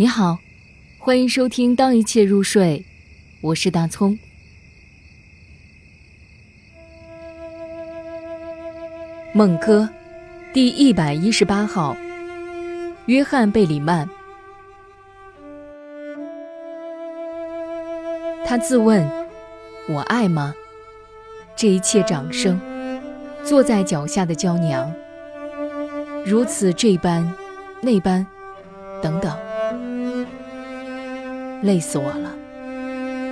你好，欢迎收听《当一切入睡》，我是大葱。梦歌，第一百一十八号，约翰·贝里曼。他自问：“我爱吗？”这一切掌声，坐在脚下的娇娘，如此这般，那般，等等。累死我了！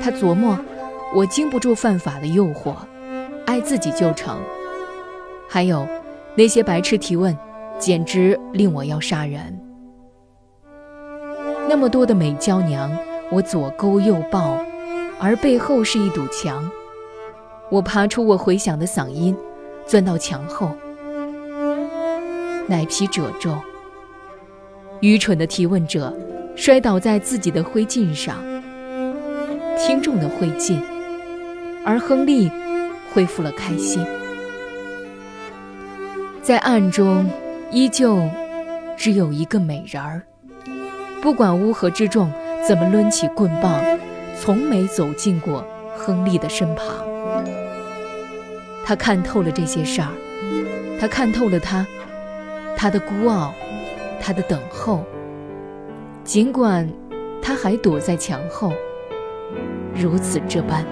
他琢磨，我经不住犯法的诱惑，爱自己就成。还有那些白痴提问，简直令我要杀人。那么多的美娇娘，我左勾右抱，而背后是一堵墙。我爬出我回响的嗓音，钻到墙后，奶皮褶皱。愚蠢的提问者。摔倒在自己的灰烬上，听众的灰烬，而亨利恢复了开心。在暗中，依旧只有一个美人儿，不管乌合之众怎么抡起棍棒，从没走进过亨利的身旁。他看透了这些事儿，他看透了他，他的孤傲，他的等候。尽管他还躲在墙后，如此这般。